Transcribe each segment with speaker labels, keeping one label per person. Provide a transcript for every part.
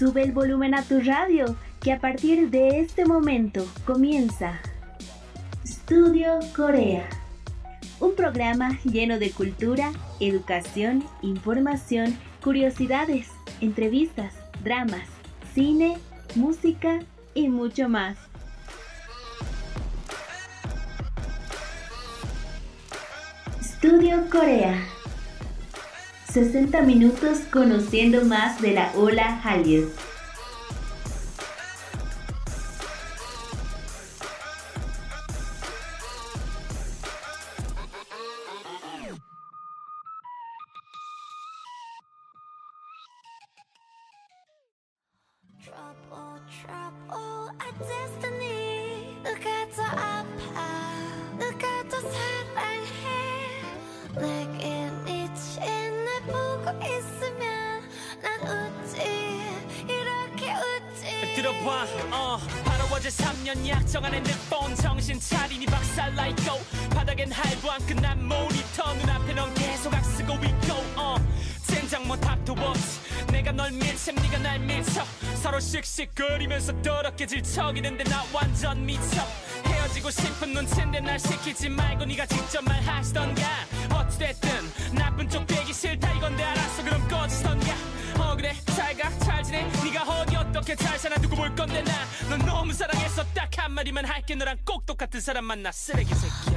Speaker 1: Sube el volumen a tu radio, que a partir de este momento comienza Estudio Corea. Un programa lleno de cultura, educación, información, curiosidades, entrevistas, dramas, cine, música y mucho más. Estudio Corea. 60 minutos conociendo más de la ola Hallyu.
Speaker 2: 척이는데 나 완전 미쳐. 헤어지고 싶은 눈치인데 날 시키지 말고 네가 직접 말하시던가. 어찌됐든 나쁜 쪽 되기 싫다 이건데 알았어 그럼 꺼지던가. 어 그래. 잘가. 잘 지내. 네가 어디 어떻게 잘 사나 두고 볼 건데 나. 넌 너무 사랑했어 딱 한마디만 할게. 너랑 꼭 똑같은 사람 만나 쓰레기 새끼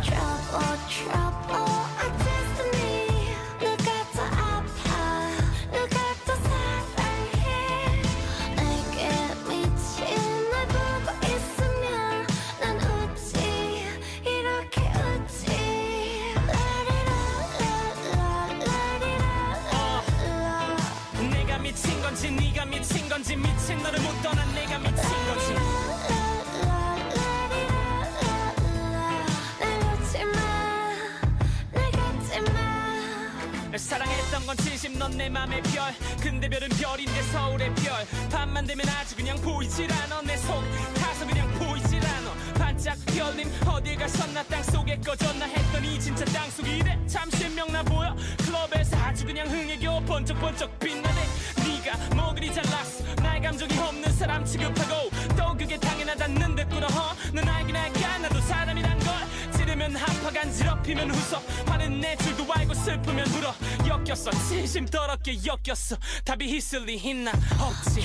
Speaker 2: 보이질 않아 내속 타서 그냥 보이질 않아 반짝 별님 어딜 가셨나 땅속에 꺼졌나 했더니 진짜 땅속이래. 참 신명나 보여. 클럽에서 아주 그냥 흥에 겨워 번쩍번쩍 빛나네. 네가 뭐 그리 잘났어. 나의 감정이 없는 사람 취급하고 또 그게 당연하다는 듯 꿇어 넌 알긴 알까 나도 사람이란 걸. 찌르면 한파 간지럽히면 웃어 화는 내 줄도 알고 슬프면 울어 엮였어. 진심 더럽게 엮였어. 답이 있을리 있나? 없지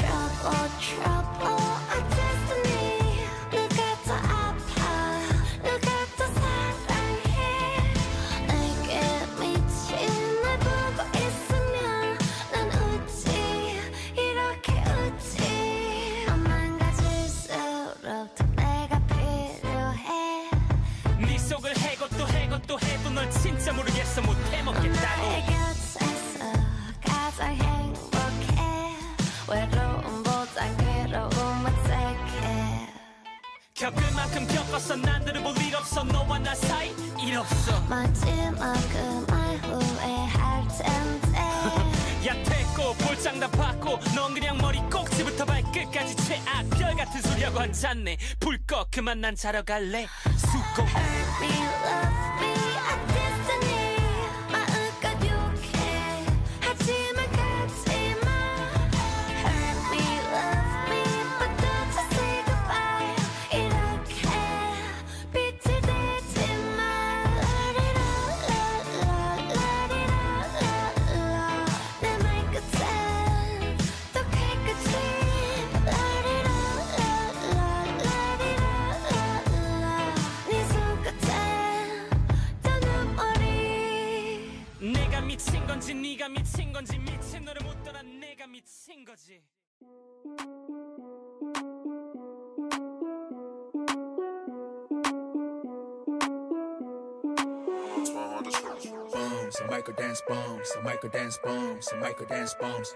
Speaker 2: 머리 꼭지부터 발끝까지 최악. 별 같은 소리하고 앉았네. 불 꺼 그만 난 자러 갈래. 수고.
Speaker 3: Hurt me, love me, a
Speaker 2: 건지 미친 너를 못 떠난 내가 미친 거지
Speaker 4: Boom, some micro dance bombs, some micro dance bombs, some micro dance bombs.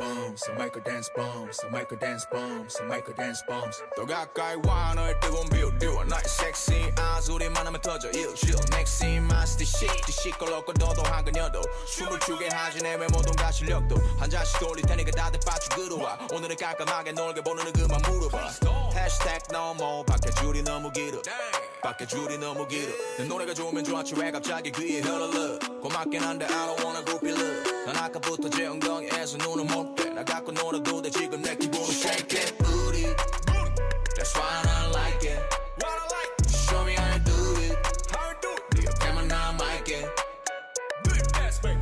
Speaker 4: Some micro dance bombs, some micro dance some micro dance bombs.
Speaker 5: 더 가까이 와 너의 뜨거운 뷰 나의 섹시 아 소리만 하면 터져. 일실 넥시 마스터 시트 시끄럽고 도도한 그녀도. 춤을 추게 하지 내 외모동과 실력도. 한 잔씩 돌릴 테니까 다들 빠져 와. 오늘은 깜깜하게 놀게 보는 그만 물어봐. 해시태그 너무 밖에 줄이 너무 길어. 밖에 줄이 너무 길어. 내 노래가 좋으면 좋았지 왜 갑자기 귀에 흘러? 고맙긴 한데 I don't wanna groupie love. 난 아까부터 제 엉덩이에서 눈을 못 떼
Speaker 4: 나 갖고 놀아도 돼 지금 내 기분은 shake it booty That's why I like it Show me how you do it 네 옆에만 남아있게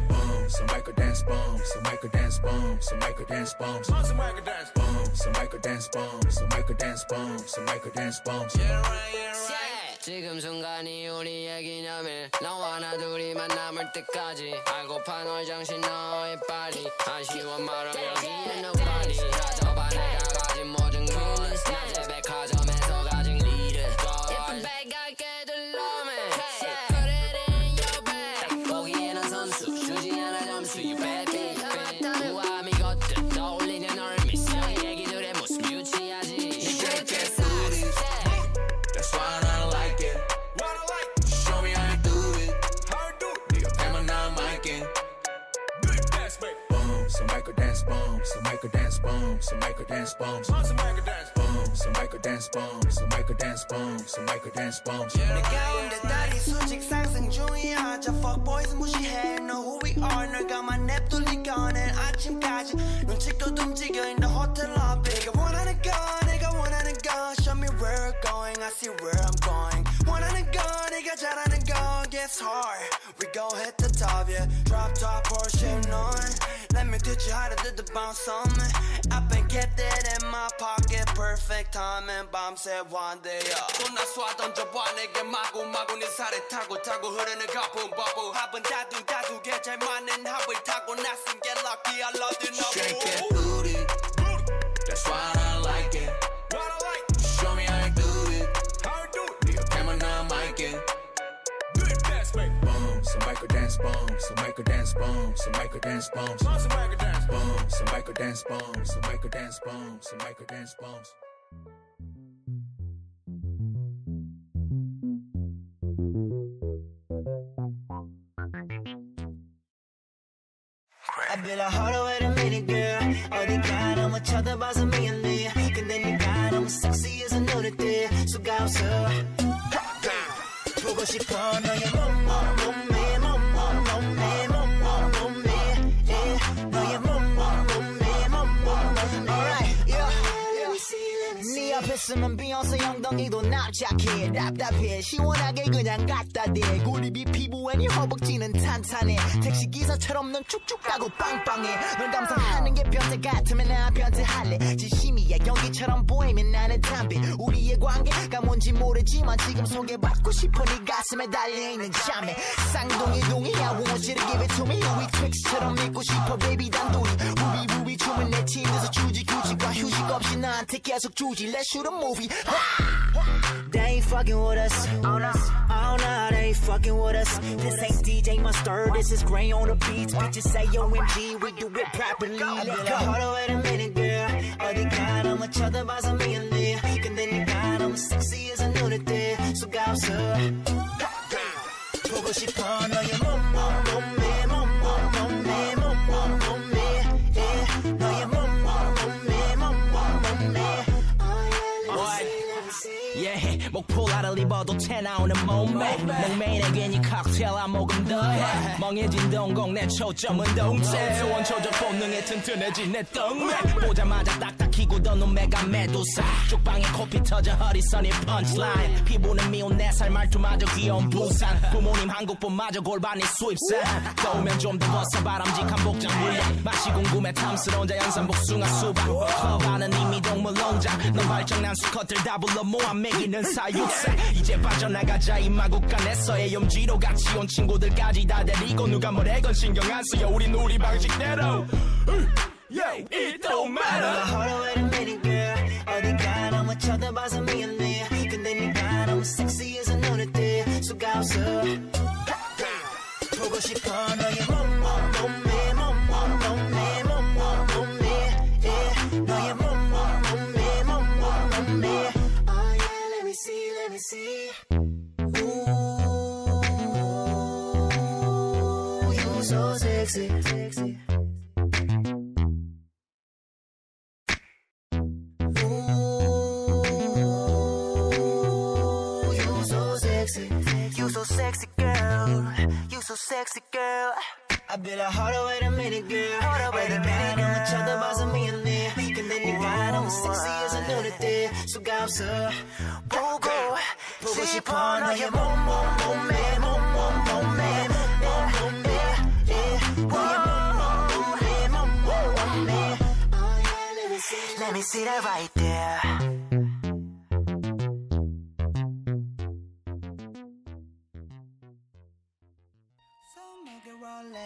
Speaker 4: Boom, some micro dance bombs, some micro dance bombs, some micro dance bombs, some micro dance bombs, some micro dance bombs, some micro dance bombs, some micro dance bombs. Yeah, right, yeah, right.
Speaker 6: 지금 순간이 우리의 기념일 너와 나 둘이만 남을 때까지. 알고파 널 정신 너의 발이. 아쉬워 말아 여기에 가
Speaker 4: dance bombs, some micro dance bombs, some micro dance bombs, some micro dance bombs, some micro dance bombs, some micro dance bombs.
Speaker 7: 내 가운데 달이 수직 상승 중이야 저 fuckboys 무시해 Know who we are 널가만 냅둘리가 낸 아침까지 눈치껏 움직여 in the hotel lobby 내가 원하는 거 내가 원하는 거 Show me where we're going I see where I'm going 원하는 거 내가 잘하는 거 Gets hard We go hit the top yeah Drop top Porsche on Let me teach you how to do the bounce on me I've been kept it in my pocket Perfect timing 밤새 one day up
Speaker 4: 나 쏴 던져봐 내게 마구마구 네 살에 타고 타고 흐르는 거품 버블
Speaker 7: 합은 다두 다두개 잘 맞는 합을 타고 나선 get lucky I love you no
Speaker 4: Shake it booty That's why I like it Show me how you do it 네 옆에만 남아있게 Boom, some micro dance bombs, some micro dance bombs, some micro dance bombs, some micro dance bombs, some micro dance bombs, some micro dance bombs, some micro dance bombs.
Speaker 7: I be like hold on wait a minute girl 어디가 너무 쳐다봐서 미안해 근데 네가 너무 섹시해서 눈에 띄 수가 없어 보고 싶어 너의 몸 엉덩이도 납작해. 답답해. 시원하게 그냥 갖다 대. 구립이 피부에 네 허벅지는 탄탄해. 택시기사처럼 넌 쭉쭉 가고 빵빵해. 널 감상하는 게 변태 같으면 나 변태할래. 진심이야. 연기처럼 보이면 나는 담배. 우리의 관계가 뭔지 모르지만 지금 소개받고 싶어 네 가슴에 달려있는 자매 쌍둥이 동이야 to give it to me 우리 트릭스처럼 믿고 싶어 baby 단둘이. 우비 우비 춤은 내 침대에서 주지 규칙과 휴식 없이 나한테 계속 주지. Let's shoot a movie They ain't fucking with us Oh no, oh no, they ain't fucking with us This ain't DJ Mustard, this is Gray on the beats Bitches say OMG, we do it properly Let go Hold on, wait a minute girl 어디가 너무 쳐다봐서 미안해 근데 네가 너무 섹시해서 눈에 띄 수가 없어 보고 싶어 너
Speaker 8: 입어도 태 나오는 몸매. 냉매인에 괜히 칵테일 한 모금 더해. 멍해진 동공 내 초점은 동체. 원초적 본능에 튼튼해진 내 떡매. 보자마자 딱딱히 굳어놓은 메가 메두사. 쪽방에 코피 터져 허리선이 펀치라인 피부는 미운 내 살 말투마저 귀여운 부산. 부모님 한국분마저 골반이 수입산 더우면 좀 더 벗어 바람직한 복장 물량 맛이 궁금해 탐스러운 자연산 복숭아 수박. 커바는 이미 동물 농장. 넌 발정난 수컷들 다 불러 모아 먹이는 사육사 이제 빠져나가자 이 마국간에서의 염지로 같이 온 친구들까지 다 데리고 누가 뭐래건 신경 안 쓰여 우린 우리 방식대로 Yeah, it don't matter
Speaker 7: a minute, girl. 어디가 너무 쳐다봐서 미안해. 근데 네가 너무 섹시해서 눈에 띄 수가 없어. 보고 싶어 너의 see. Ooh, you so sexy, sexy. Ooh, you so sexy. You so sexy, girl. You so sexy, girl. I bet I hold wait a minute girl Wait a minute 너무 쳐다봐서 미안해 근데 네가 너무 섹시해서 눈에 띄 수가 없어 보고 보고 싶어 너의 몸몸 몸매 몸몸 몸매 몸몸 몸매 yeah. 너의 몸몸 몸매 몸몸 몸매 Oh yeah let me see let me see that right there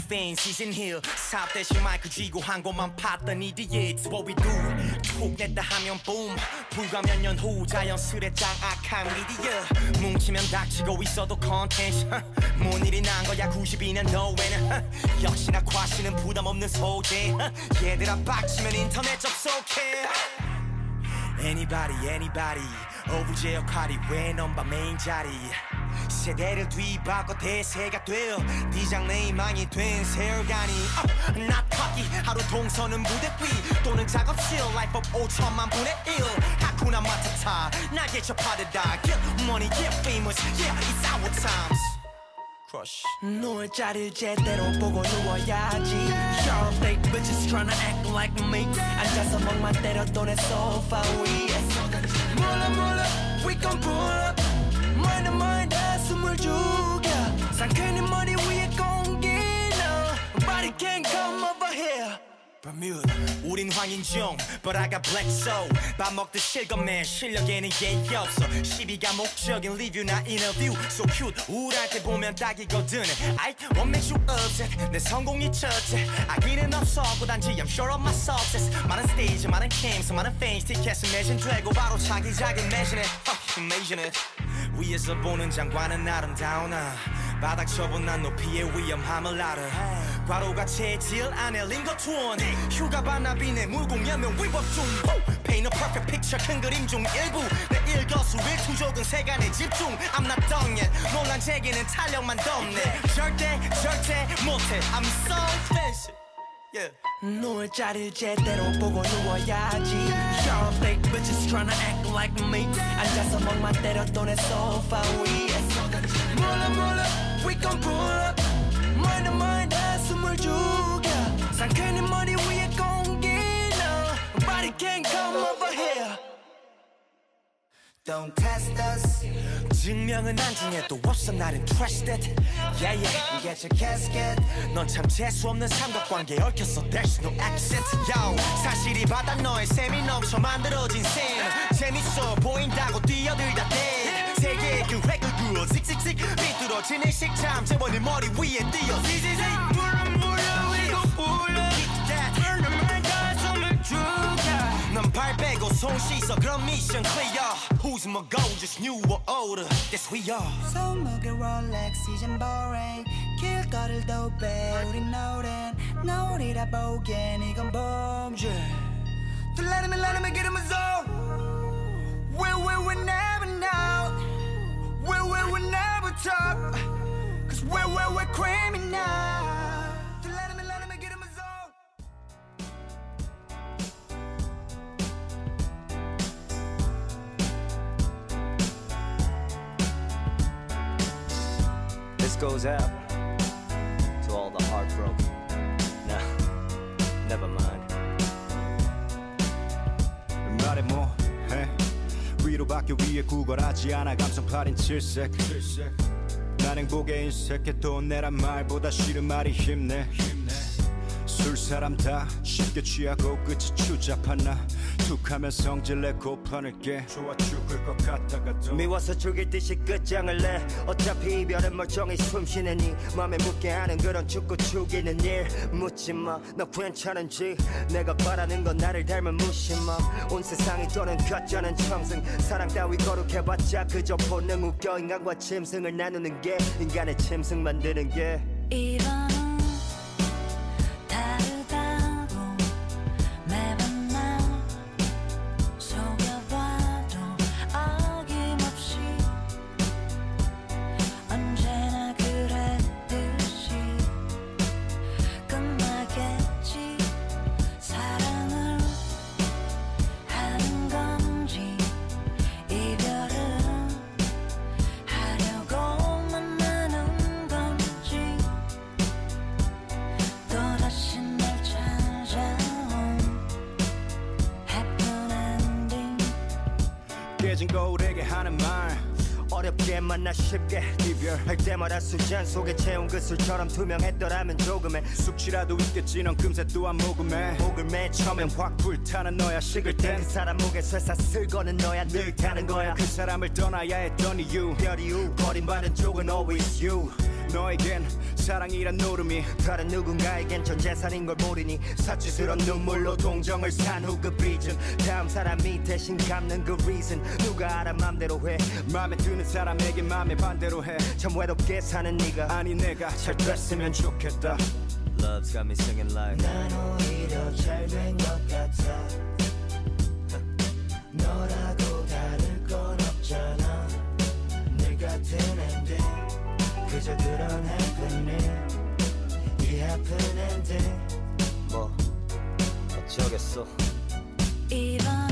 Speaker 9: Griefing season hill 사업 대신 마이크 쥐고 한 곳만 팠더니 the it's what we do. 툭 냈다 하면 boom. 불과 몇 년 후 자연스레 장악한 미디어. 뭉치면 닥치고 있어도 컨텐츠 뭔 일이 난 거야 92년도에는. 역시나 과시는 부담 없는 소재. 얘들아 빡치면 인터넷 접속해. Anybody, anybody. 오브제 역할이 왜 넘바 메인 자리 세대를 뒤바꿔 대세가 되어 디장네이망이 된 세월간이 uh, 나 타기 하루 동서는 무대 위 또는 작업실 Life of 5천만 분의 1 하쿠나 마타타 나게 접하듯다 Get money, get famous Yeah, it's our times Crush
Speaker 7: 누울 자리를 제대로 보고 누워야지 Sharp fake bitches tryna act like me 앉아서 멍만 때려도 내 소파 위에 몰라 몰라 we gon' pull up mind mind 숨을 죽여 상쾌한 머리 위에 공기 No Nobody can come over here
Speaker 9: Bermuda 우린 황인종 But I got black soul 밥 먹듯 실검내 실력에는 예의 없어 시비가 목적인 리뷰나 인터뷰 So cute 우울할 때 보면 딱이거든 I won't make you upset 내 성공이 첫째 아기는 없었고 단지 I'm sure of my success 많은 스테이지 많은 캠스 많은 페인스 티켓은 매진되고 바로 차기작은 매진해 uh, Imagine it 위에서 보는 장관은 아름다우나 바닥 쳐본 난 높이의 위험함을 알아. 과로가 체질 안에 링거투원 휴가 반납이네 무공연명 위법 중. Paint a perfect picture 큰 그림 중 일부. 내 일거수 일투족은 세간에 집중. I'm not done yet. 논란 제기는 탄력만 덮네. 절대 절대 못해. I'm so fancy. Yeah.
Speaker 7: 누울 자리를 제대로 보고 누워야지. Sharp fake bitches tryna act like me. 앉아서 멍만 때려도 내 소파 위에 몰라 몰라 we gon' pull up mind mind 숨을 죽여 상쾌한 머리 위에 공기 No Nobody can come over here Don't test us
Speaker 9: 증명은 안중에도 없어 나는 trusted yeah yeah
Speaker 7: Get your casket
Speaker 9: 넌참 재수없는 삼각관계에 얽혔어 There's no accent Yo 사실이 바다 너의 셈이 넘쳐 만들어진 셈 재밌어 보인다고 뛰어들다 대 세계의 그 획을 그어 씩씩씩 삐뚤어지는 식참 재벌이 머리 위에 띄어 지지직 물어 물어 이거 불러 Burn the mind 가슴을 죽여 넌발 빼고 손 씻어 그럼 미션 clear Who's my goal just new or older Yes we are
Speaker 7: 손목에 롤렉스 이젠 boring 길거리를 도배 우린 노랜 노리다 보기엔 이건 범죄 또 let me let me get in my zone We we we never know we, we will never talk. cause we, we, we're criminal.
Speaker 10: This goes out to all the heartbroken. Nah, never mind.
Speaker 11: 위로밖에 위에 구걸하지 않아. 감성팔인 칠색. 난 행복에 인색해. 돈 내란 말보다 싫은 말이 힘내 술 사람 다 쉽게 취하고 끝이 추잡한 나? 툭하면 성질 내 고판을 깨. 좋아 죽을 것 같다가도.
Speaker 10: 미워서 죽일 듯이 끝장을 내. 어차피 이별은 멀쩡히 숨쉬는 이 맘에 묻게 하는 그런 죽고 죽이는 일. 묻지마 너 괜찮은지? 내가 바라는 건 나를 닮은 무심함. 온 세상이 떠는 가짜는 청승. 사랑 따위 거룩해봤자 그저 본능 웃겨. 인간과 짐승을 나누는 게 인간의 짐승 만드는 게.
Speaker 12: 이번
Speaker 10: 술처럼 투명했더라면 조금의
Speaker 11: 숙취라도 있겠지. 넌 금세 또한 모금해
Speaker 10: 목을 맨 처음엔
Speaker 11: 확 불타는 너야. 식을 그땐
Speaker 10: 사람 목에 쇠사슬 거는 너야. 늘 타는 거야.
Speaker 11: 그 사람을 떠나야 했던 이유.
Speaker 10: 별 이유. 버림받은 쪽은 always you.
Speaker 11: 너에겐 사랑이란 노름이
Speaker 10: 다른 누군가에겐 전 재산인 걸 모르니 사치스런 눈물로 동정을 산 후 그 빚은 다음 사람이 대신 갚는 그 reason. 누가 알아 맘대로 해.
Speaker 11: 마음에 드는 사람에게 마음에 반대로 해.
Speaker 10: 참 외롭게 사는 네가
Speaker 11: 아니 내가 잘 됐으면 좋겠다.
Speaker 10: Love's got me singing like 난 오히려 잘된것 같아
Speaker 12: stesso.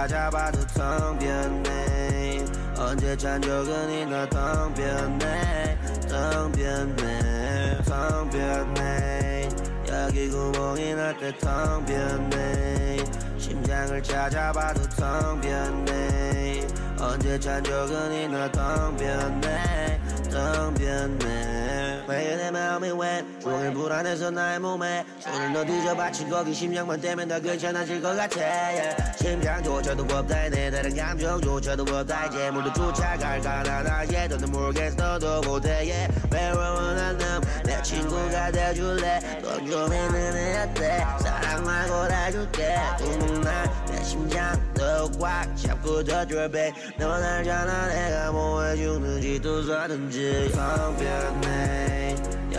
Speaker 13: 찾아봐도 텅 비었네. 언제 찬 적은 있나 텅 비었네. 텅 비었네. 텅 비었네. 여기 구멍이 날 때 텅 비었네. 심장을 찾아봐도 텅 비었네. 언제 찬 적은 있나 텅 비었네. 텅 비었네 왜 내 마음이 왜 종일 불안해서 나의 몸에 손을 너 뒤져 받친 거기 심장만 떼면 다 괜찮아질 것 같아. yeah. 심장조차도 없다 내 다른 감정조차도 없다 이제 모두 쫓아갈까 나나 얘도 모르겠어. 너도 못해. yeah. 외로운 한남내 친구가 돼줄래? 넌좀 있는 애 어때? 사랑 말고 다 줄게. 둥둥날 심장 더꽉 잡고 져줘 babe. 넌 알잖아. 내가 뭐 해주는지 또텅 비었네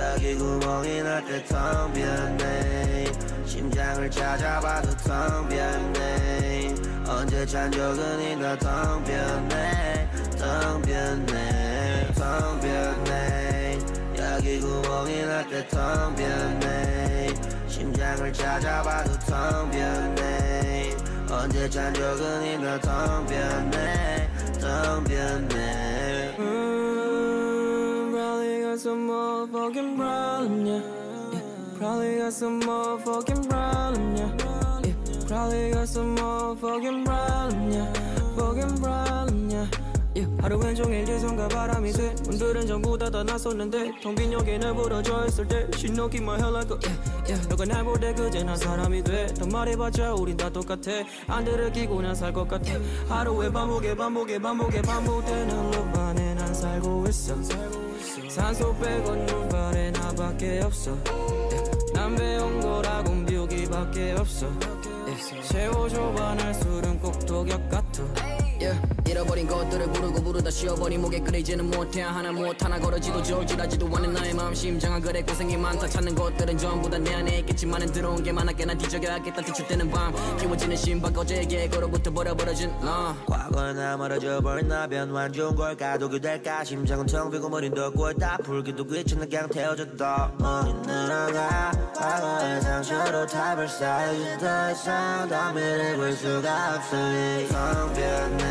Speaker 13: 여기 구멍이 날때텅 비었네. 심장을 찾아봐도 텅 비었네. 언제 찬 적은 있나 텅 비었네. 텅 비었네. 텅 비었네. 여기 구멍이 날때텅 비었네. 심장을 찾아봐도 텅 비었네. 언제 찬 적은 있나 텅 비었네. 텅 비었네.
Speaker 14: Probably got some motherfucking problem, yeah. yeah. Probably got some motherfucking problem, yeah. yeah. Probably got some motherfucking problem, yeah. Fucking problem, yeah. yeah. 하루 왼종일 예전과 바람이 돼 문들은 전부 다다 나섰는데 텅빈 여기는 부러져 있을 때 She knocking my head like a yeah, yeah. 너가 날 볼때 그제 난 사람이 돼더 말해봤자 우린 다 똑같아 안 들을 끼고 난 살 것 같아 하루에 반복에 반복에 반복에 반복되는 루 안에 난 살고 있어 산소 빼곤 눈발에 나밖에 없어 yeah. 난 배운 거라곤 뷰기밖에 없어 yeah. 세워줘봐 날 술은 꼭 독약 같아
Speaker 15: yeah. 잃어버린 것들을 부르고 부르다 쉬어버린 목에 끓이지는 못해. 하나 못 하나 걸어지도 졸지라지도 않는 나의 마음. 심장은 그래 고생이 많다. 찾는 것들은 전부 다 내 안에 있겠지만은 들어온 게 많았게 난 뒤적여야겠다. 뒤축되는 밤. 키워지는 심박 어제의 걸어부터 버려버려진 나
Speaker 13: 과거에 나 멀어져 버린 나변 완전 걸까 독이 될까? 심장은 텅 비고 머린 덕골 다. 풀기도 귀찮아 그냥 태워졌다. 멍이 늘어가 과거의 상처로 탑을 쌓여지 더 이상 더 미래 볼 수가 없으니 텅 비었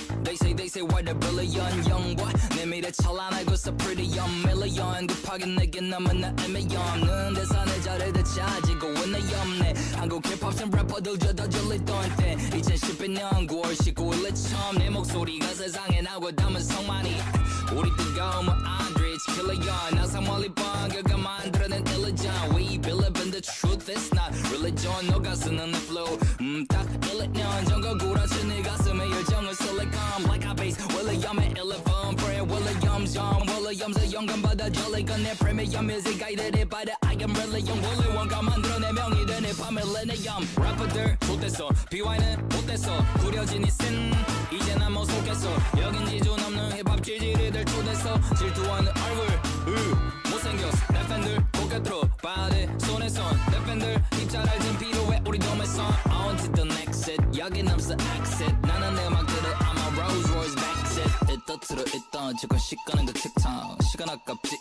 Speaker 16: They say they say what a brilliant young boy. 내 미래 찬란하고 so pretty young million. 급하게 내게 남은 나 애매없는 대산을 자를 되찾지고 있는 염내. 한국 힙합 신 래퍼들 저다 졸리던 때. 2012년 9월 19일에 처음 내 목소리가 세상에 나고 담은 성만이. 우리 뜨거운 뭐 안드리치 trillion 항상 멀리 봐 결과 만들어낸 illusion We believe in the truth it's not religion 너가 쓰는 the flow 받아줘 like 내 프리미엄 뮤직 가이드를 받아 I am really young 원래 원가 만들어 내 명이 되네. 밤에 레네엄 래퍼들 못됐어. BY는 못됐어. 구려진 이씬. 이제 난못 속겠어. 여긴 지주 넘는 힙합 지지리들 초대서. 질투하는 얼굴 으 못생겼어. 내 팬들 고개 들어 봐야 돼 손에 손내 팬들 입 잘 알진 필요해 우리 도매 선 On to the next set. 여긴 없어 exit backseat 이따 틀어 이따 지금 시간은 그 틱탁 시간 아깝지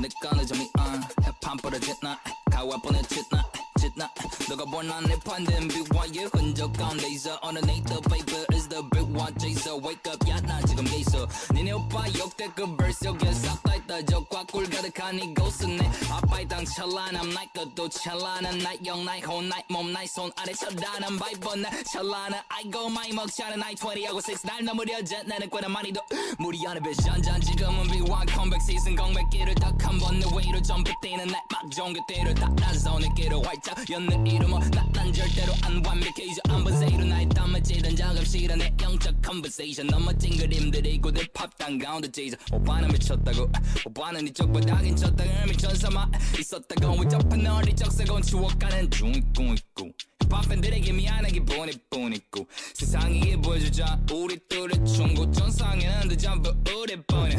Speaker 16: 내가 늦으면 안 힙합 부러졌나 가와 보내짓나 짓나 너가 원한 내 판된 BY의 흔적 가운데서 underneath the paper is the big one chaser wake up 야나 지금 게있어 니네 오빠 역대급 여기에 싹다 있다. 저꽉 꿀 가득한 이곳은 내 아빠의 땅 찬란함 날 것도 찬란한 나영 나의 혼 나의 몸 나의 손 아래 찬란한 바이버 나 찬란한 아이고 많이 않은 나이 20하고 6날 넘으려져 나는 꽤나 많이 더 무리 안에 배션잔 지금은 B1 컴백 시즌 공백기를 딱한 번. 내 웨이로 점프 뛰는 날막 종교 때를 딱 나서 내게로 활짝 연는 이름은 나난 절대로 안 완벽해. 이제 안 번 세이로 나의 땀을 찌든 작업실은 내 영적 컨버세이션 넘어진 그림들이 고대 팝당 가운데 제이저 오빠는 미쳤다고 오빠는 이쪽 바닥인 쳤다가 미천 삼아 있었다고. 왜 접은 어리 적세곤 추억가는 중 있고 있고. 힙합 팬들에게 미안하기 뿐이뿐이고. 세상에게 보여주자. 우리 둘의 충고 전상에는 더 전부 우리 뿐이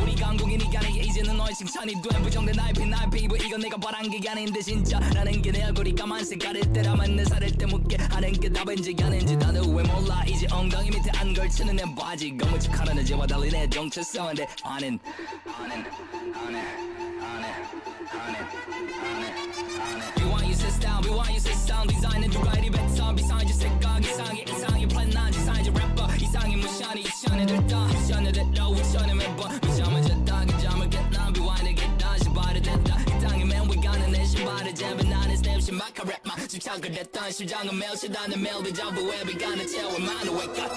Speaker 16: 우리 강국이니까 내게 이제는 너의 칭찬이 돼. 부정된 나의 피 나의 피부 이건 내가 바란 게 아닌데 진짜 라는 게 내 얼굴이 까만색 가릴 때라면 내 살을 때 묻게 하는 게 답인지 아닌지 나도 왜 몰라. 이제 엉덩이 밑에 안 걸치는 내 바지. 검은 척하는 애제와 달리 내 정체성인데 아는 아는 아는 아는 아는 아는 We want you to style, we want you to sound. 디자인은 누가 이리 뱉어? 비상의 색깔 이상의 이상의 플랜 난 이상의 래퍼. 이상의 무시하니 이천에 들다. 이천에 들다. 이천에 매번 나는 스텝 신박한 랩만 집착을 했던 심장은 멜시다는 멜비 전부 웹이가는 채워 많은 wake up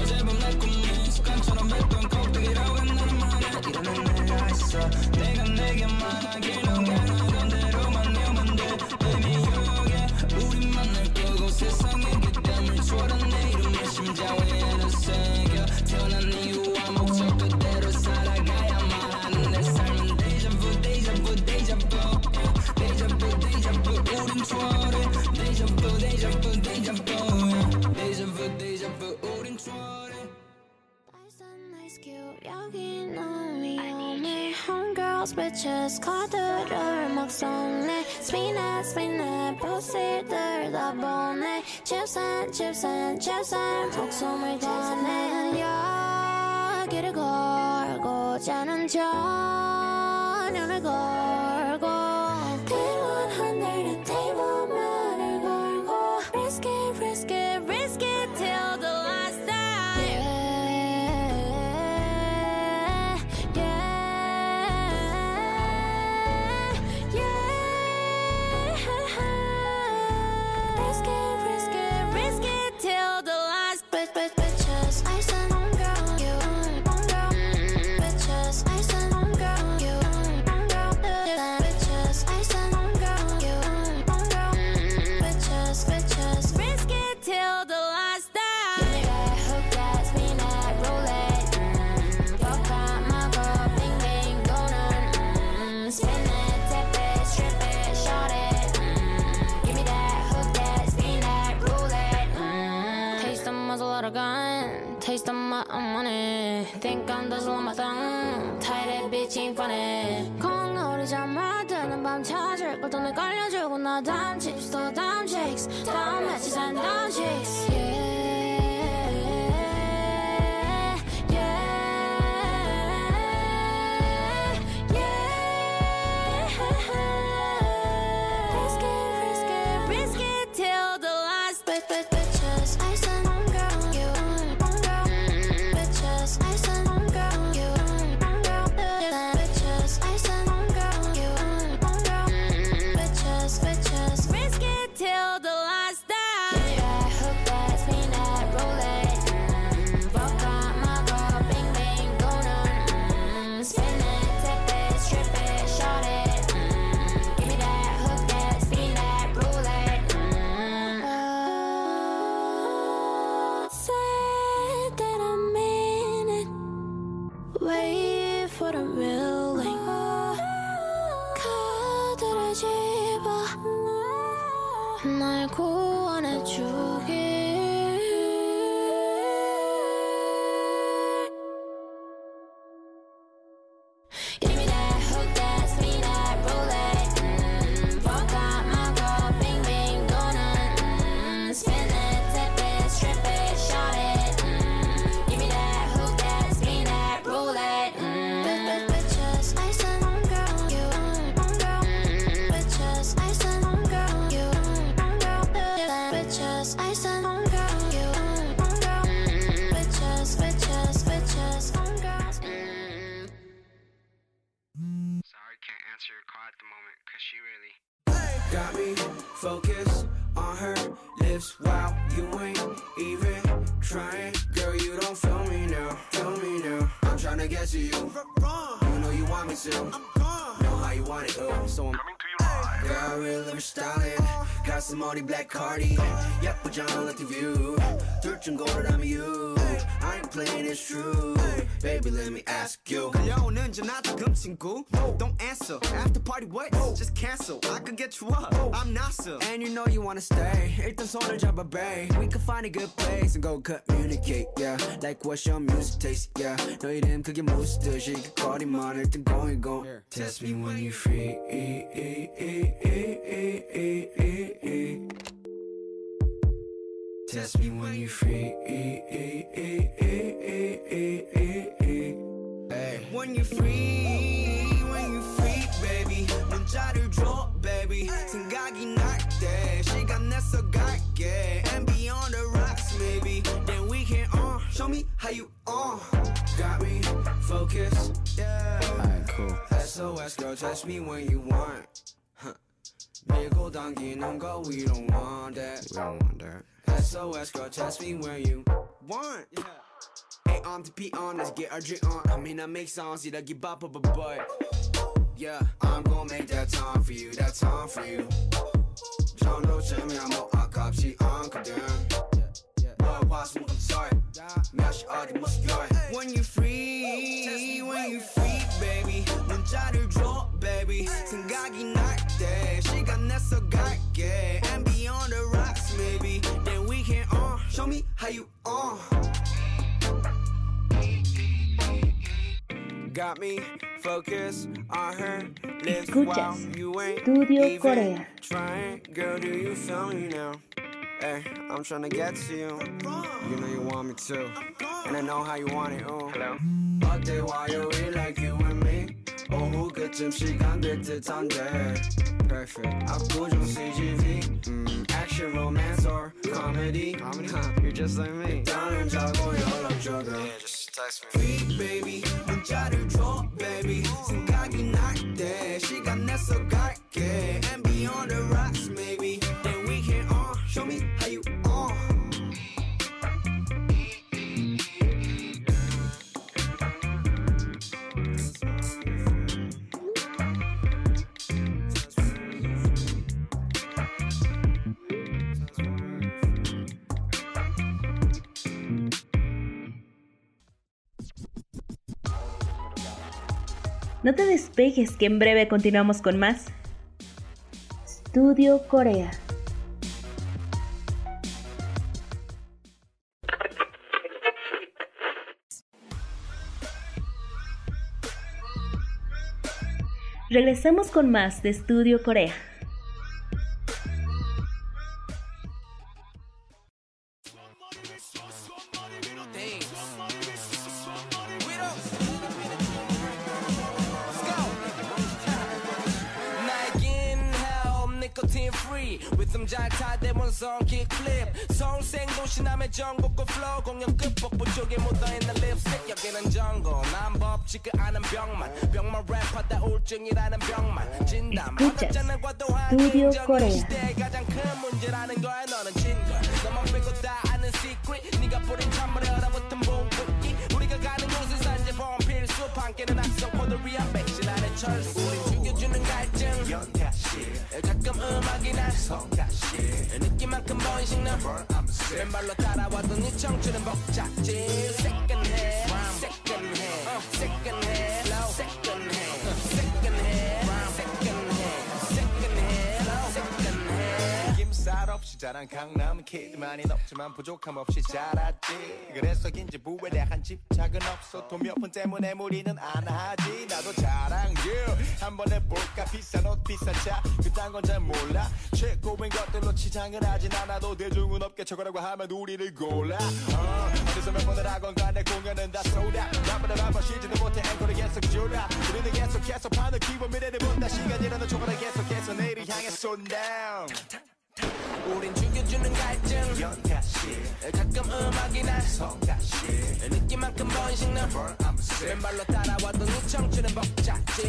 Speaker 16: 어제 밤내 꿈이 습관처럼 뱉던 꼭대기라고 나는 말해 이러는 내가 있어 내가 내게만 하길 원하는 대로만 내면 돼 Baby 여기 우리 만날 거고 세상에 그땀을 줘라 내 데자부 우린 초월해 데자부 데자부 데자부 데자부 데자부 우린 초월해
Speaker 3: Nice cute 여긴 너무 위험해 Homegirls bitches 카드를 막 쏘네 Spin it spin it 보스들 다 보내 집산 집산 집산 목숨을 거네 여기를 걸고 자는 전연을 걸 Think I'm the slow my tongue, tight that bitch ain't funny. 콩오리자마 뜨는 밤 찾을 걸 돈을 걸려주고 나 다음 chips 또 다음 chicks 다음 매치 산 다음 chicks yeah
Speaker 17: cardi. 예쁘지 않은 like the view. 둘중 고르라면 you. I ain't playing, it's true. Baby, let me ask you.
Speaker 18: 끌려오는 전화 지금 친구 Don't answer After party what? Just cancel I could get you up I'm not so
Speaker 17: And you know you wanna stay 일단 손을 잡아 babe We could find a good place and go communicate yeah Like what's your music taste yeah 너 이름 그게 무슨 뜻이 그 거리만 일단 going go Test me when you free Test me when you free Hey. When you free When you free baby 문자를 줘 baby 생각이 날때 시간 내서 갈게 And beyond the rocks maybe Then we can uh Show me how you uh Got me focused yeah Alright cool SOS girl touch me when you want huh. 밀고 당기는 거 we don't want that We don't want that SOS girl touch me when you want yeah A on to P on, let's get our drink on. I mean, I make songs, you don't give up, but, but, yeah, I'm gonna make that time for you, that time for you. 정도쯤이야 뭐 아깝지 않거든. 널 봤으면 sorry. 몇 시 어디 무슨 열. When you free, when you free, baby. 문자를 줘, baby. 생각이 날 때 시간 내서 갈게. And beyond the rocks, maybe. Then we can uh, show me how you uh. Got me focused on her lips
Speaker 1: Escuchas
Speaker 17: while you ain't
Speaker 1: Studio
Speaker 17: even
Speaker 1: Corea.
Speaker 17: trying. Girl, do you feel me now? Hey, I'm trying to get to you. You know you want me to, and I know how you want it. Oh. Hello. 어때 화요일 like you and me? 오후 그쯤 시간 될 듯한데. Perfect. 압구정 CGV. 음, action, romance or comedy. Comedy. Huh, you're just like me. 일단은 자고 연락 줘, girl. Yeah, just text me. Free, baby. 문자를 줘, baby. 생각이 날 때 시간 내서 갈게. And beyond the rocks, maybe. Then we can uh, show me how you uh.
Speaker 1: No te despejes que en breve continuamos con más. Studio Corea. Regresamos con más de Estudio Corea.
Speaker 16: 죽여주는 갈증. 가끔 음악이 날 느낌만큼 번식는 왼발로 따라와도 네 청춘은 벅찼지
Speaker 4: 자란 강남 키드 많이 없지만 부족함 없이 자랐지. 그래서 긴지 부에 대한 집착은 없어. 돈 몇 푼 때문에 무리는 안 하지. 나도 자랑. 한번 해볼까? 비싼 옷 비싼 차. 그딴 건 잘 몰라. 최고인 것들로 치장을 하진 않아도 대중은 없게 저거라고 하면 우리를 골라. 어, 어디서 몇 번을 하건 간에 공연은 다 소다 나보다 한번 쉬지도 못해 앵콜을 계속 줄라 우리는 계속해서 파는 기본 미래를 본다. 시간이라는 초과를 계속해서 내일을 향해 쏜다
Speaker 8: 우린 죽여주는 갈증
Speaker 4: 연가시
Speaker 8: 가끔 음악이나
Speaker 4: 성가시
Speaker 8: 느낌만큼 번식는 왼발로 따라와도 네 청춘은 벅찼지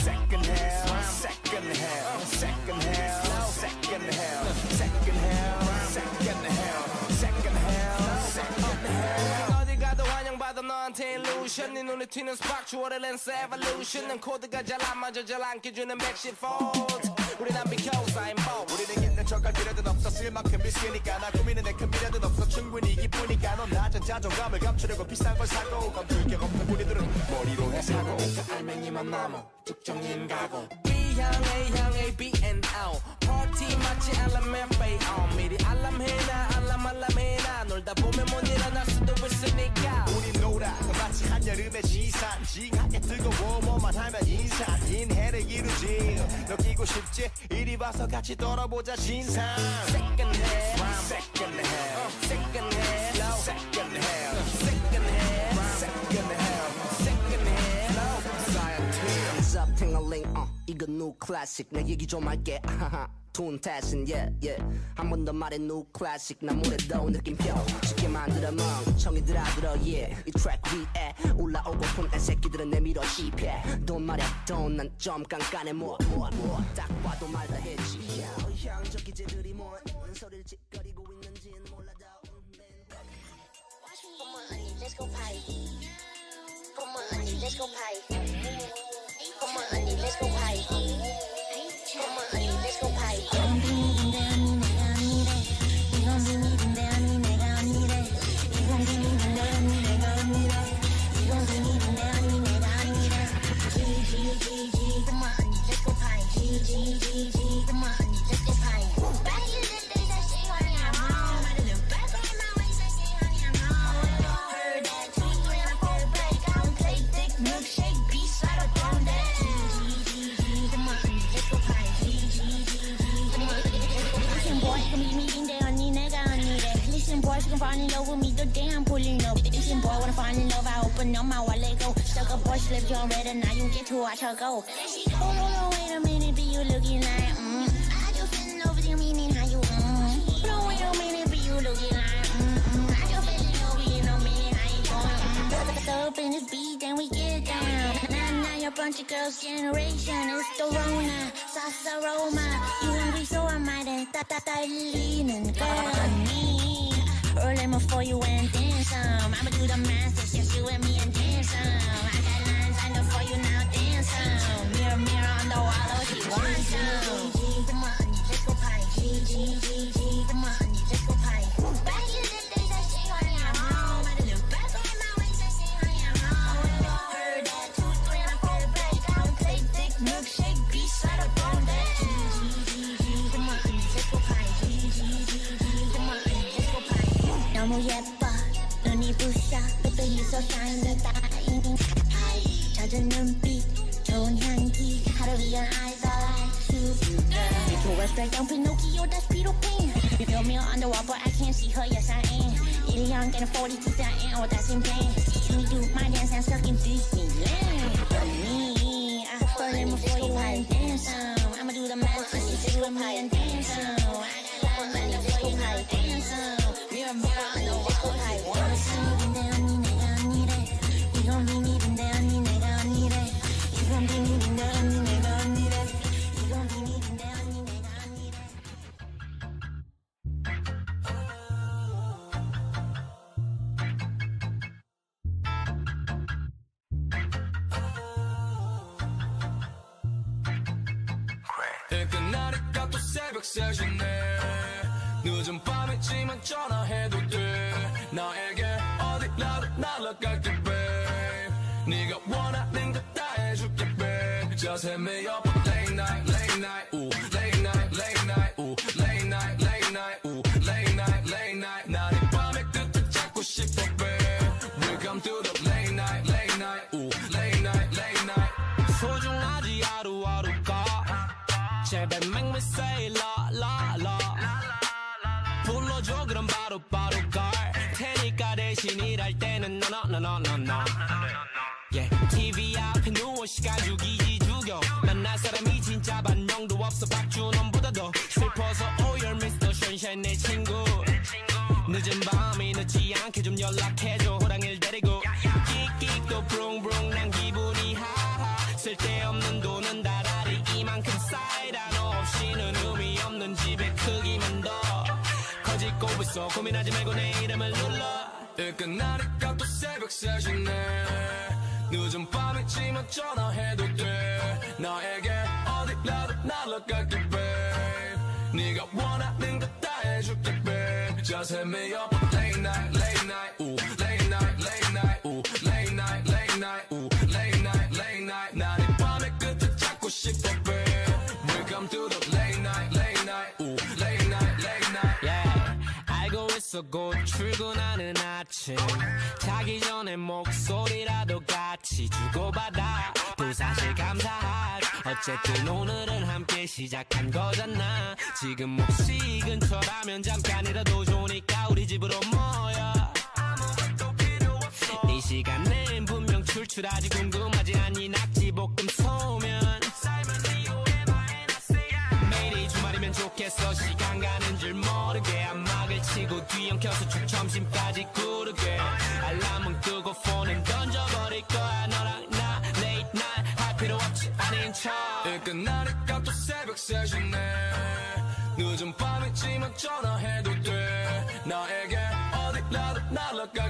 Speaker 4: Second hand, second hand, second hand, second hand, second hand, second hand, second hand, second hand.
Speaker 8: 어디 가도 환영받아 너한테 illusion 네 눈에 튀는 스팍 주얼의 렌스 evolution 난 코드가 잘 안 맞아 잘안 끼주는 백시 폴드 우린 안 비켜 사인 보
Speaker 4: 우리는 있는 척할 필요도 없어. 쓸 만큼 비스니까. 나 꾸미는 내큰 미래도 없어. 충분히 이기뿐이까. 넌 낮은 자존감을 감추려고 비싼 걸 사고. 감출 게 없는 우리들은 머리로 해 사고.
Speaker 8: 알맹이만 남아. 특정인 가고. B향 A향 A B and O 파티 마치 LMFAO 미리 알람해놔 알람 알람해놔 놀다 보면 있으니까
Speaker 4: 놀아 마치 한여름의 지산 징하게 뜨거워 뭐만 하면 인산 인해를 이루지 너 끼고 싶지 이리 와서 같이 떨어보자 신상
Speaker 8: Second hand
Speaker 4: Second hand
Speaker 8: Second hand
Speaker 4: Second hand
Speaker 8: Second hand
Speaker 4: Second hand
Speaker 8: Second hand low
Speaker 16: Hands up, tingling, uh, 이거 new classic. 내 얘기 좀 할게, 아하하. 돈 대신, yeah, yeah. 한 번 더 말해 new classic. 나 무대도 느낌표. 쉽게 만들어 멍청이 들아 들어, yeah. 이 트랙 위에 올라오고픈 애새끼들은 내밀어 씹해. 돈 말야, 돈, 난좀 깐깐해, 뭐, 뭐, 뭐. 딱 봐도 말다 했지. Yeah. 향저 기재들이 뭔 소리를 짓거리고 있는지는 몰라도.
Speaker 3: Come on, honey, let's go party. Come on, honey, let's go party. Come on, honey, let's go party.
Speaker 19: Fall in love with me, the damn pulling up. Listen, boy, I fall in love, I open up my wallet, go. Stuck up, boy, slip, you ready, now you get to watch her go. Hold on, wait a minute, be you looking like, mm. I just feeling over there, meaning how you, mm. No, wait a minute, be you looking like, mm, mm. I just feeling over here, no meaning how you going, mm. Up in this beat, then we get down. Now, now, you're a bunch of girls' generation. It's the Rona, sauce aroma. You hungry, so I might have that that that leaning girl. Early before you went dance some. I'ma do the math, just you and me and
Speaker 17: 일할 때는 너너너너너. Yeah. TV 앞에 누워 시간 죽이지 죽여 만날 사람이 진짜 반영도 없어. 박준원보다 더 슬퍼서 oh you're Mr. Sunshine 내 친구. 늦은 밤이 늦지 않게 좀 연락해줘. 호랑이를 데리고. 끽끽도 브롱브롱 난 기분이 하하. 쓸데없는 돈은 다라리. 이만큼 쌓이다 너 없이는 의미 없는 집의 크기만 더. 커지고 있어 고민하지 말고 내 이름을
Speaker 5: 일 끝나니까 또 새벽 3시네. 늦은 밤이지만 전화해도 돼. 나에게 어디라도 날아갈게 babe 네가 원하는 거 다 해줄게 babe Just hit me up
Speaker 17: 곧 출근하는 아침. 자기 전에 목소리라도 같이 주고받아. 또 사실 감사하지 어쨌든 오늘은 함께 시작한 거잖아. 지금 혹시 근처라면 잠깐이라도 좋으니까 우리 집으로 모여. 이 시간엔 분명 출출하지 궁금하지 않니? 낙지볶음 소면. 매일이 주말이면 좋겠어. 시간
Speaker 5: 전화해도 돼. 나에게 어디라도 날아갈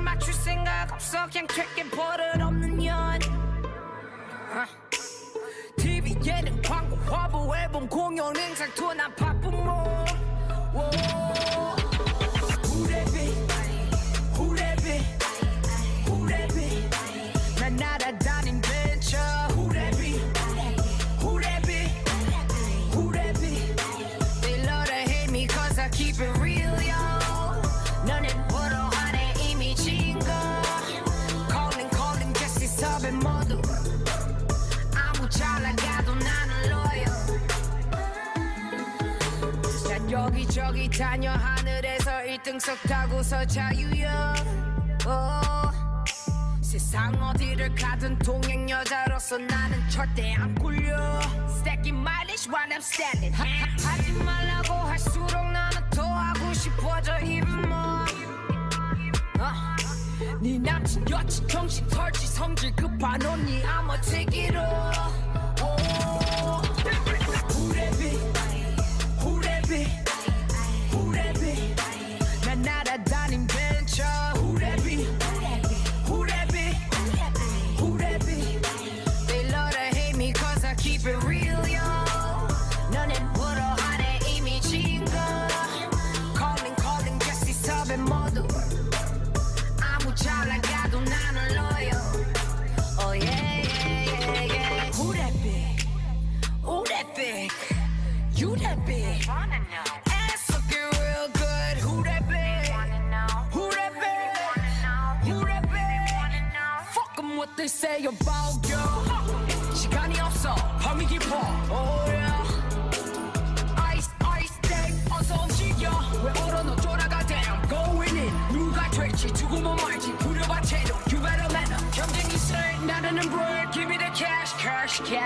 Speaker 20: 맞출 생각 없어 그냥 킬게 버릇 없는 년 TV 예능 광고 화보 앨범 공연 행사 투난 바쁜 몸 여기저기 다녀 하늘에서 1등석 타고서 자유여 오. 세상 어디를 가든 동행 여자로서 나는 절대 안 꿀려 Stacking mileage while I'm standing 하, 하, 하지 말라고 할수록 나는 더 하고 싶어져 even more 어. 네 남친 여친 정신 털지 성질 급한 언니 all 오.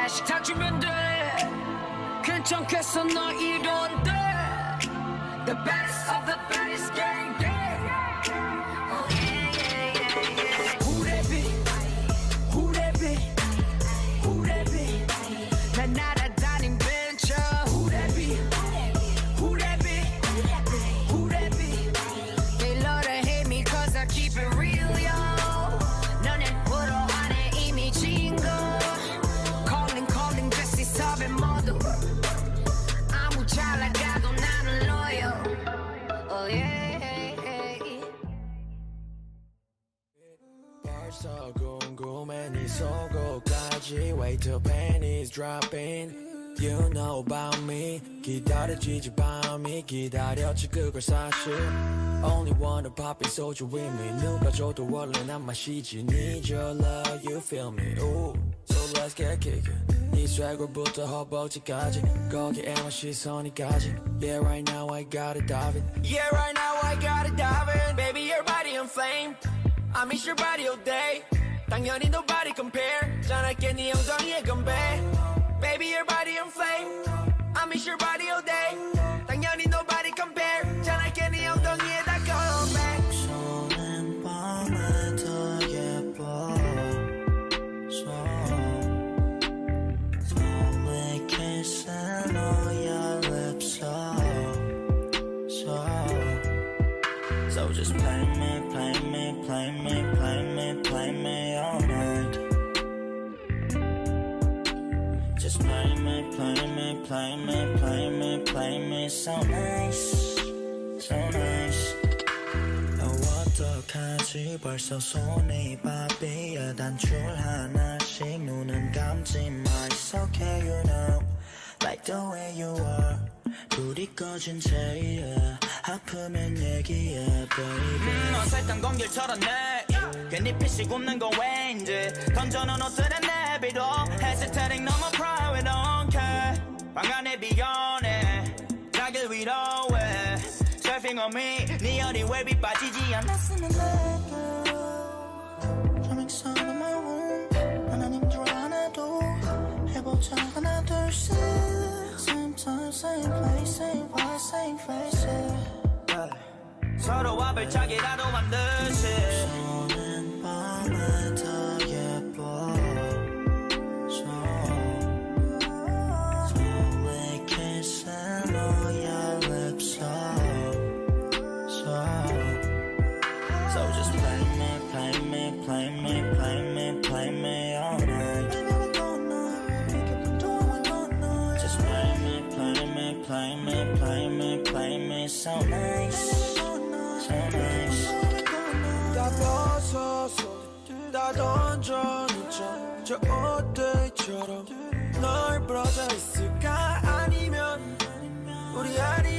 Speaker 20: cash cash 다 주면 돼. 괜찮겠어 너 이런데 The best of the best gang
Speaker 17: You know about me 기다려지지 밤이 기다렸지 그걸 사실 Only wanna pop it 소주 with me 누가 줘도 원래 난 마시지 Need your love you feel me Ooh, So let's get kickin' 네 swagger부터 허벅지까지 거기에만 시선이까지 Yeah right now I got it diving Yeah right now I got it diving Baby your body on flame I miss your body all day 당연히 nobody compare 전할게 네 엉덩이에 건배 Baby your body on flame I miss your body all day 당연히 nobody compare 전할게 네 엉덩이에다 건배
Speaker 21: 손은 밤에 더 예뻐 So Slowly kissing all your lips So So So just play me, play me, play me, play me, Play me, play me, play me, so nice So nice 어, 어떡하지 벌써 손이 바삐야 단추 하나씩 눈은 감지 마 It's okay you know Like the way you are 불이 꺼진 채에 아프면 얘기해 baby
Speaker 9: 어설픈 공길처럼 내 괜히 피식 웃는 거 왠지 던져놓은 옷들은 내비도 hesitating no more pride we don't care 방안에 비연해 자길 위로해 surfing on me 네 어린 웹이 빠지지 않았으면 내게
Speaker 21: From inside of my room 난 힘들어 하나도 해보자 하나 둘셋 Same time same place same vibe same face yeah.
Speaker 9: 서로 와불짝이라도 만듯이
Speaker 21: 손은 밤에 더
Speaker 17: 다 던져 놓자. 저 옷들처럼 널 부러져 있을까? 아니면 우리 아니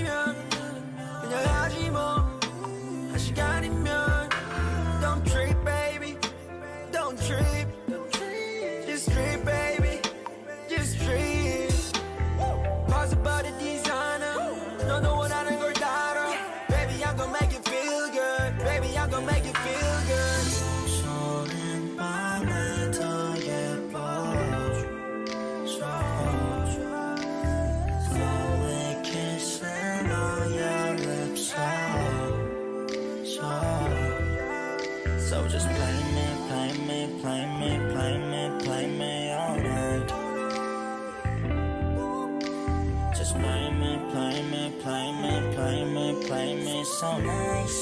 Speaker 21: play me so nice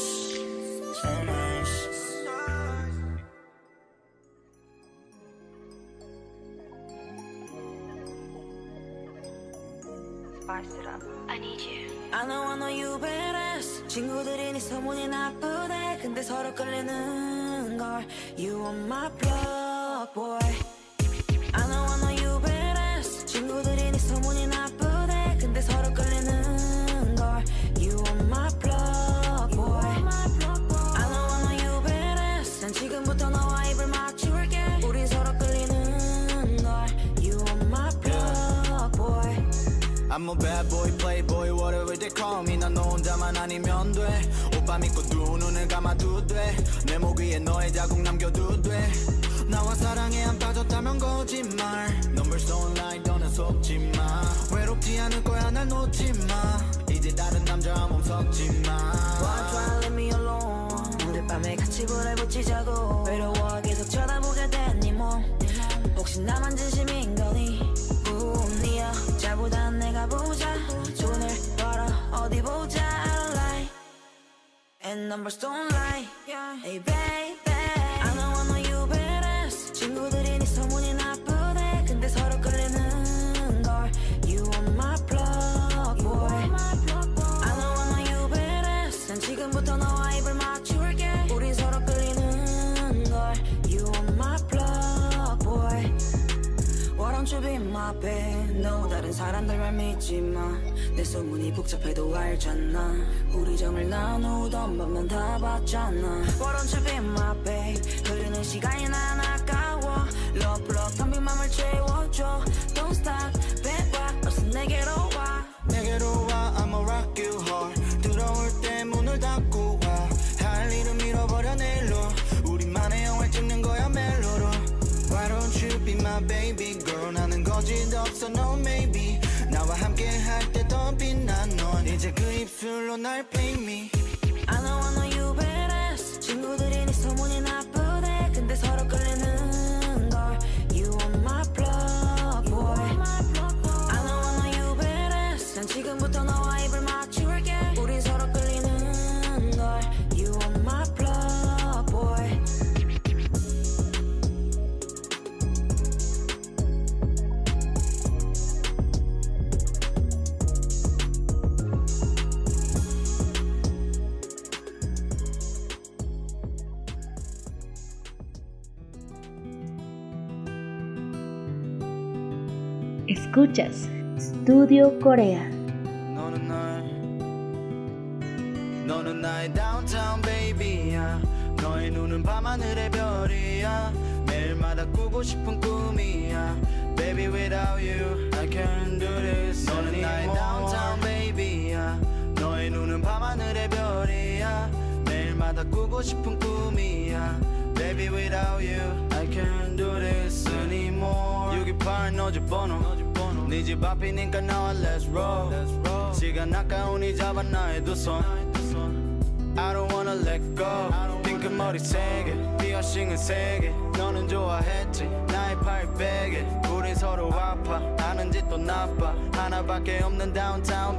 Speaker 21: So nice
Speaker 22: I need you.
Speaker 23: I know I know you badass 친구들이 네 소문이 나쁘대 근데 서로 끌리는 걸 You are my plug
Speaker 24: I'm a bad boy, playboy, whatever they call me. 난너 혼자만 아니면 돼. 오빠 믿고 두 눈을 감아도 돼내 목 위에 너의 자국 남겨도 돼. 나와 사랑에 안 빠졌다면 거짓말. Number so online 너는 속지 마. 외롭지 않을
Speaker 25: 거야 날 놓지 마.
Speaker 24: 이제 다른 남자와 몸 섞지 마. Why try let me alone? 오늘 밤에 같이 불을 붙이자고. 외로워 계속 쳐다보게
Speaker 25: 된네몸 뭐. 혹시 나만 진심인 여자보다 내가 보자 손을 걸어 어디 보자 I don't lie And numbers don't lie Hey baby I don't wanna you badass 친구들이 네 소문이 나쁘대 근데 서로 끌리는 걸 You are my plug boy I don't wanna you badass 난 지금부터 너와 입을 맞출게 우린 서로 끌리는 걸 You are my plug boy Why don't you be my babe No 다른 사람들 말 믿지 마내 소문이 복잡해도 알잖아. 우리 정을 나누던 밤만 다 봤잖아. Why don't you be my babe 흐르는 시간이 난 아까워. Love
Speaker 24: 입술로 날 pay me
Speaker 25: I don't wanna you badass 친구들이 네 소문이 나쁘대 근데 서로 끌리는
Speaker 1: Escuchas Studio Corea.
Speaker 24: 너는 나의 downtown baby야 너의 눈은 밤하늘의 별이야 매일마다 꾸고 싶은 꿈이야 Baby without you I can't do this 너는 나의 downtown baby야 너의 눈은 밤하늘의 별이야 매일마다 꾸고 싶은 꿈이야 Baby without you I can't do this anymore 628 너집 번호 네 집 앞이니까 나와 let's roll. 시간 아까우니 잡아 나의 두 손. I don't wanna let go. 핑크 머리 세개 피어싱은 세개. 너는 좋아했지 나의 팔 베개. 우린 서로 아파 아는 짓도 나빠. 하나밖에 없는 downtown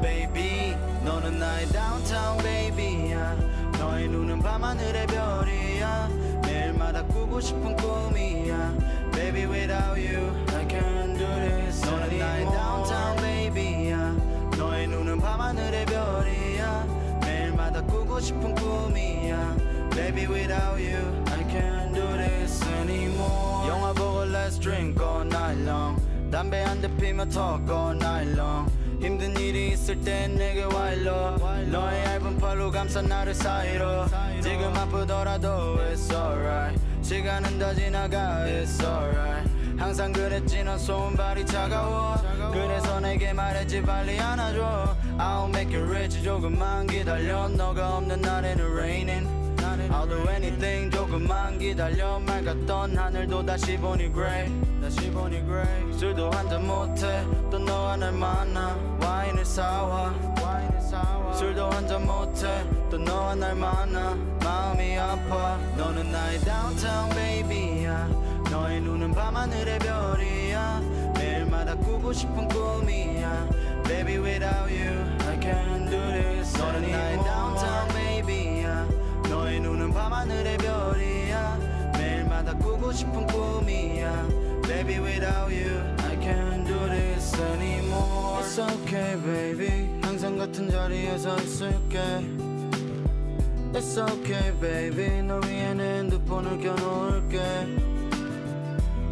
Speaker 24: 너는 나의 downtown baby야. 너의 눈은 밤하늘의 별이야. 매일마다 꾸고 싶은 꿈이야. Baby without you I can't this 너는 나의 downtown baby야 너의 눈은 밤하늘의 별이야 매일마다 꾸고 싶은 꿈이야 Baby without you I can't do this anymore 영화 보고 let's drink all night long 담배 한 대 피며 talk all night long 힘든 일이 있을 땐 내게 와 일로 너의 얇은 팔로 감싸 나를 사이로 지금 아프더라도 it's alright 시간은 다 지나가 it's alright 항상 그랬지 넌 손발이 차가워. 그래서 내게 말했지 빨리 안아줘. I'll make you rich. 조금만 기다려. 너가 없는 날에는 raining. I'll do anything. 조금만 기다려. 맑았던 하늘도 다시 보니 gray. 다시 보니 gray. 술도 한잔 못해. 또 너와 날 만나. 와인을 사와. 술도 한잔 못해. 또 너와 날 만나. 마음이 아파. 너는 나의 downtown baby야 너의 눈은 밤하늘의 별이야 매일마다 꾸고 싶은 꿈이야 Baby without you I can't do this 너는 나의 downtown baby야 너의 눈은 밤하늘의 별이야 매일마다 꾸고 싶은 꿈이야 Baby without you I can't do this anymore It's okay baby 항상 같은 자리에서 있을게 It's okay baby 널 위해 내 핸드폰을 켜놓을게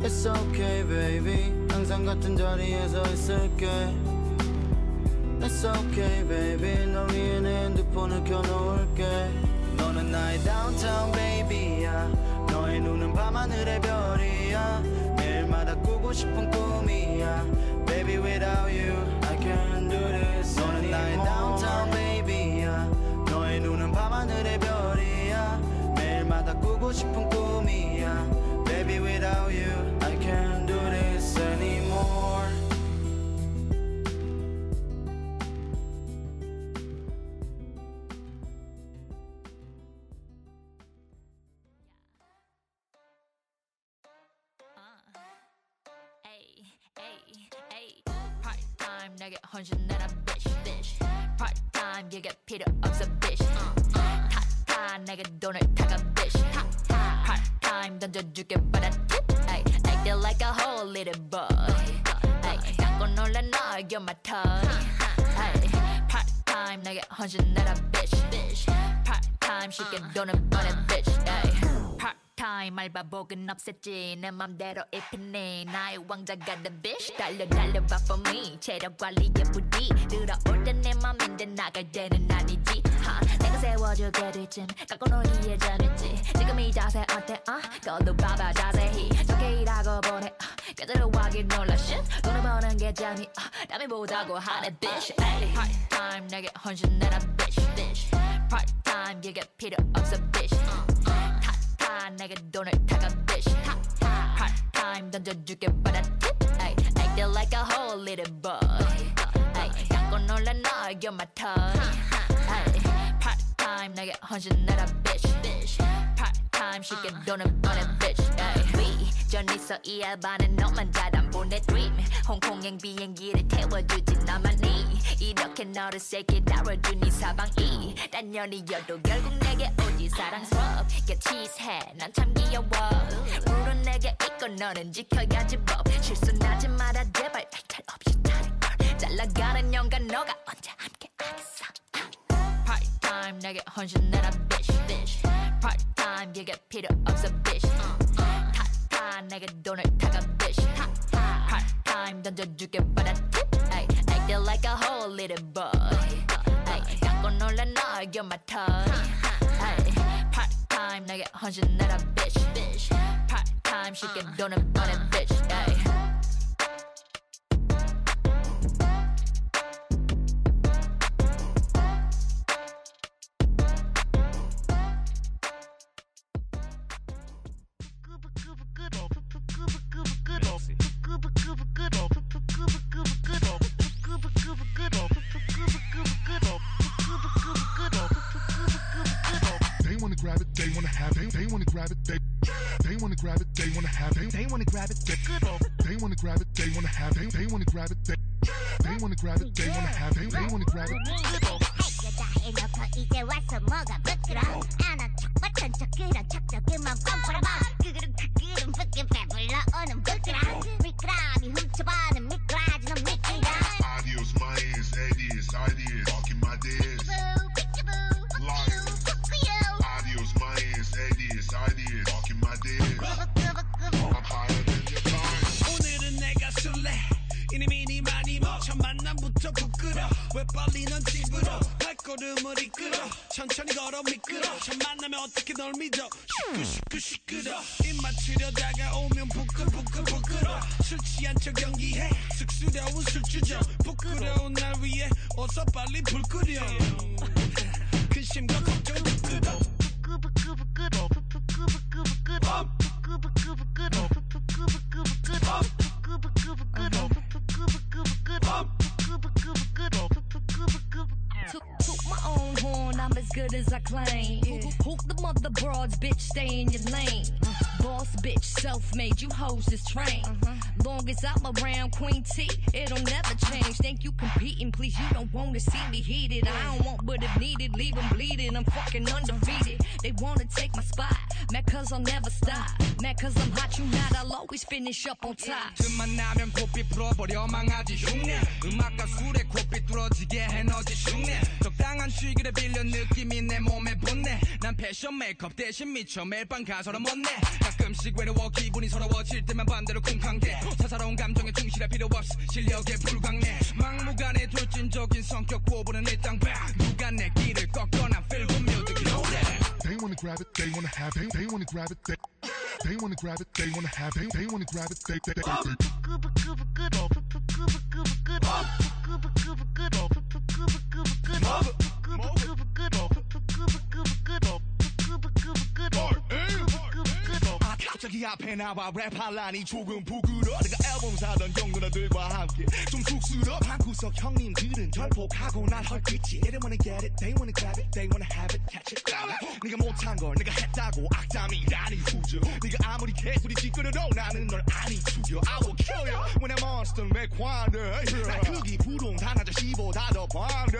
Speaker 24: It's okay baby 항상 같은 자리에서 있을게 It's okay baby 널 위해 내 핸드폰을 켜놓을게 너는 나의 downtown baby야 너의 눈은 밤하늘의 별이야 매일마다 꾸고 싶은 꿈이야 Baby without you I can't do this 너는 나의 downtown baby야 너의 눈은 밤하늘의 별이야 매일마다 꾸고 싶은 꿈이야 Baby without you anymore
Speaker 26: part-time 내게 헌신해라 bitch bitch part-time 얘게 필요 없어 bitch uh, 타타 내게 돈을 타가 bitch part-time 던져줄게 but I tip ay, acting like a whole little boy ay, 깎고 놀라 너 you're my toy ay, part-time 내게 헌신해라 bitch bitch part-time 쉽게 돈을 버는 bitch ay. part-time 알바복은 없앴지 내 맘대로 입히니 나의 왕자가 된 bitch 달려 달려봐 for me 체력 관리에 부디 들어올 땐 내 맘인데 나갈 때는 아니지 하, 내가 세워주게 될쯤 깎고 놀기에 전했지 지금 이 자세 어때 어? 거도 봐봐 자세히 좋게 일하고 보내 어, 그대로 하긴 놀라 shit 돈을 버는 게 재미 어, 남이 보자고 하네 bitch ay. part-time 내게 헌신해라 bitch bitch part-time 얘게 필요 없어 bitch uh, 타 내게 돈을 타가 bitch part-time 던져줄게 but I tip ay, acting like a whole little boy ay, 깎고 놀라 너 you're my toy ay, part-time 내게 헌신해라 bitch. Bitch part-time 쉽게 돈을 버는 bitch. 위전 있어 이 알바는 너만 잘안 보내 dream. 홍콩행 비행기를 태워주지 나만이. 이렇게 너를 세게 다뤄주니 사방이. 딴 년이여도 결국 내게 오지 사랑스럽게 치즈해 난 참 귀여워. 물은 내게 있고 너는 지켜야지 법. 실수나지 마라 제발. 탈탈 없이 다른 걸. 잘나가는 영감 너가 언제 함께 하겠어 part-time 내게 헌신해라 bitch bitch part-time 얘게 필요 없어 bitch 타타 내게 돈을 타가 bitch part-time 던져줄게 but I tip ay, acting like a whole little boy ay, 깎고 놀라 너 you're my toy ay, part-time 내게 헌신해라 bitch bitch part-time 쉽게 돈을 버는 bitch ay.
Speaker 4: grab it, they wanna have it, they wanna grab it, they they wanna grab it, they wanna have it, they wanna grab it, they they wanna grab it, they wanna have it, they wanna grab it.
Speaker 27: 다 해놓고 이제 와서 뭐가 부끄러 안한 척 같은 척 그런 척도 그만 뻔뻔해봐 그그름 그그름 붙게 배불러 오는 부끄러 미끄러미 훔쳐봐는 미끄러
Speaker 5: 왜 빨리 넌 집으로 발걸음을 이끌어 천천히 걸어 미끄러 첫 만나면 어떻게 널 믿어? 시끄 시끄 시끄러 입 맞추려 다가 오면 부끄부끄 부끄러. 술 취한 척 연기해. 쑥스러운 술주정. 부끄러운 날 위해 어서 빨리 불 끄려 근심과
Speaker 12: complain. Yeah. Who, the mother broads, bitch, stay in your lane. Uh -huh. Boss bitch, self made, you hoes this train. Uh -huh. Long as I'm around Queen T, it'll never change. Think you competing, please, you don't wanna see me heated. I don't want, but if needed, leave them bleeding. I'm fucking undefeated. They wanna take my spot, mad cause I'll never stop. Mad cause I'm hot, you not, I'll always finish up on top.
Speaker 5: 틈만 나면 고삐 풀어버려 망하지 흉내 음악과 술에 고삐 뚫어지게 해 너지 흉내 적당한 취기를 빌려 느낌이 내 몸에 붙네 난 패션 메이크업 대신 미쳐 매일 밤 가서는 못내 가끔씩 외로워 기분이 서러워질 때만 반대로 쿵쾅대 사사로운 감정에 충실할 필요 없어 실력에 불광내 막무가내 돌진적인 성격 보부는 일당 백 누가 내 길을 꺾거나 feel good music 노래
Speaker 4: They wanna grab it, they wanna have it, they wanna grab it, they they wanna grab it, they wanna have it, they wanna grab it, they they they. they.
Speaker 5: 아 갑자기 앞에 나와 랩할라니 조금 부끄러 내가 앨범 사던 경누나들과 함께 좀 쑥스러. 방구석 형님들은 결폭하고 날 헐뜯지. They wanna get it, they wanna grab it, they wanna have it, catch it. 네가 못한 걸 내가 했다고 악담이라니 후져. 네가 아무리 개소리 찌끄러도 나는 널 아니 죽여. I will kill you when I'm on
Speaker 4: constant 맥환들 난 크기 부동 다 낮아 시보다 더 반대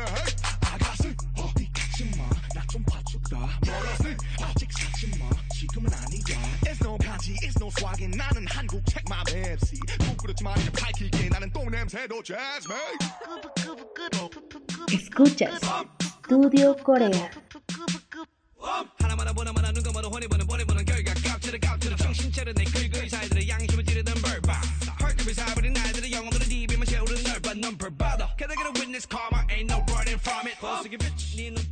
Speaker 4: 아가씨 어디 가지마. 나 좀 봐주다 멀었을 아직 사지마 지금은 아니야 It's no 반지 It's no swag인 나는 한국 책마 맵시 부끄럽지만 이제 밝힐게 나는 똥냄새도 jazz man
Speaker 1: Escuchas Studio Corea.
Speaker 4: 하나마나 보나마나 누가 뭐도 혼이 보는 보내 보는 결과 깍지를 깍지를 정신 차려 내 긁을 사이들의 양심을 찌르던 벌바 헐급을 사버린 나이들의 영혼들을 입에만 채우는 넓은 넘버바다 Can I get a witness karma ain't no running from it 버스기 bitch 네 눈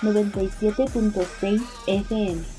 Speaker 1: 97.6 FM.